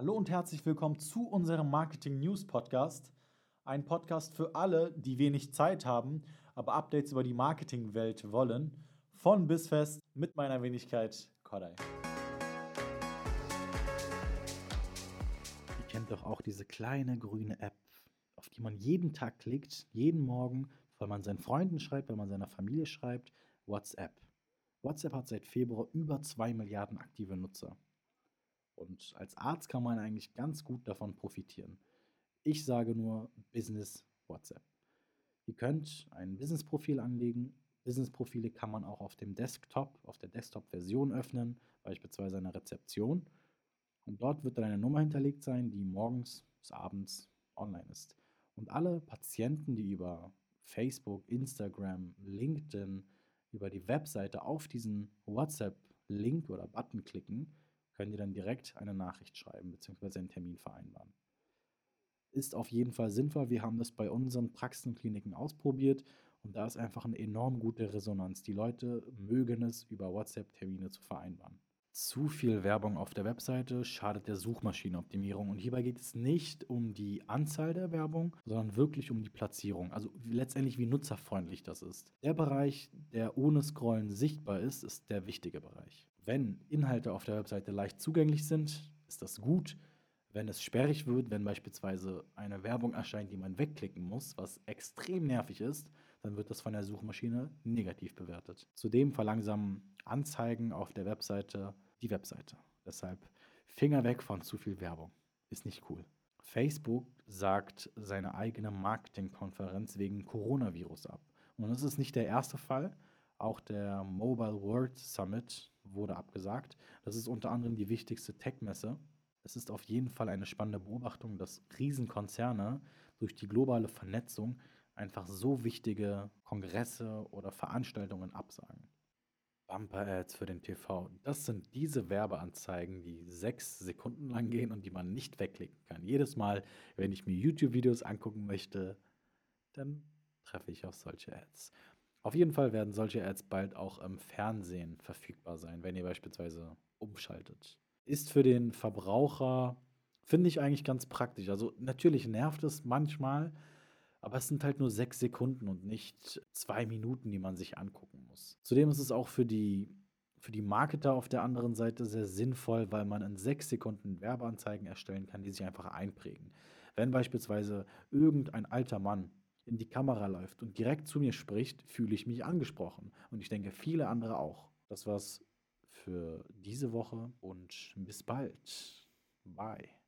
Hallo und herzlich willkommen zu unserem Marketing News Podcast. Ein Podcast für alle, die wenig Zeit haben, aber Updates über die Marketingwelt wollen. Von bis fest mit meiner Wenigkeit Kodai. Ihr kennt doch auch diese kleine grüne App, auf die man jeden Tag klickt, jeden Morgen, weil man seinen Freunden schreibt, weil man seiner Familie schreibt. WhatsApp. WhatsApp hat seit Februar über 2 Milliarden aktive Nutzer. Und als Arzt kann man eigentlich ganz gut davon profitieren. Ich sage nur Business WhatsApp. Ihr könnt ein Business-Profil anlegen. Business-Profile kann man auch auf dem Desktop, auf der Desktop-Version öffnen, beispielsweise eine Rezeption. Und dort wird dann eine Nummer hinterlegt sein, die morgens bis abends online ist. Und alle Patienten, die über Facebook, Instagram, LinkedIn, über die Webseite auf diesen WhatsApp-Link oder Button klicken, können die dann direkt eine Nachricht schreiben bzw. einen Termin vereinbaren. Ist auf jeden Fall sinnvoll. Wir haben das bei unseren Praxenkliniken ausprobiert und da ist einfach eine enorm gute Resonanz. Die Leute mögen es, über WhatsApp Termine zu vereinbaren. Zu viel Werbung auf der Webseite schadet der Suchmaschinenoptimierung. Und hierbei geht es nicht um die Anzahl der Werbung, sondern wirklich um die Platzierung. Also letztendlich, wie nutzerfreundlich das ist. Der Bereich, der ohne Scrollen sichtbar ist, ist der wichtige Bereich. Wenn Inhalte auf der Webseite leicht zugänglich sind, ist das gut. Wenn es sperrig wird, wenn beispielsweise eine Werbung erscheint, die man wegklicken muss, was extrem nervig ist, dann wird das von der Suchmaschine negativ bewertet. Zudem verlangsamen Anzeigen auf der Webseite die Webseite. Deshalb Finger weg von zu viel Werbung. Ist nicht cool. Facebook sagt seine eigene Marketingkonferenz wegen Coronavirus ab. Und das ist nicht der erste Fall. Auch der Mobile World Summit wurde abgesagt. Das ist unter anderem die wichtigste Tech-Messe. Es ist auf jeden Fall eine spannende Beobachtung, dass Riesenkonzerne durch die globale Vernetzung einfach so wichtige Kongresse oder Veranstaltungen absagen. Bumper-Ads für den TV. Das sind diese Werbeanzeigen, die sechs Sekunden lang gehen und die man nicht wegklicken kann. Jedes Mal, wenn ich mir YouTube-Videos angucken möchte, dann treffe ich auf solche Ads. Auf jeden Fall werden solche Ads bald auch im Fernsehen verfügbar sein, wenn ihr beispielsweise umschaltet. Ist für den Verbraucher, finde ich eigentlich ganz praktisch. Also natürlich nervt es manchmal, aber es sind halt nur sechs Sekunden und nicht zwei Minuten, die man sich angucken muss. Zudem ist es auch für die, für die Marketer auf der anderen Seite sehr sinnvoll, weil man in sechs Sekunden Werbeanzeigen erstellen kann, die sich einfach einprägen. Wenn beispielsweise irgendein alter Mann in die Kamera läuft und direkt zu mir spricht, fühle ich mich angesprochen. Und ich denke, viele andere auch. Das war's für diese Woche und bis bald. Bye.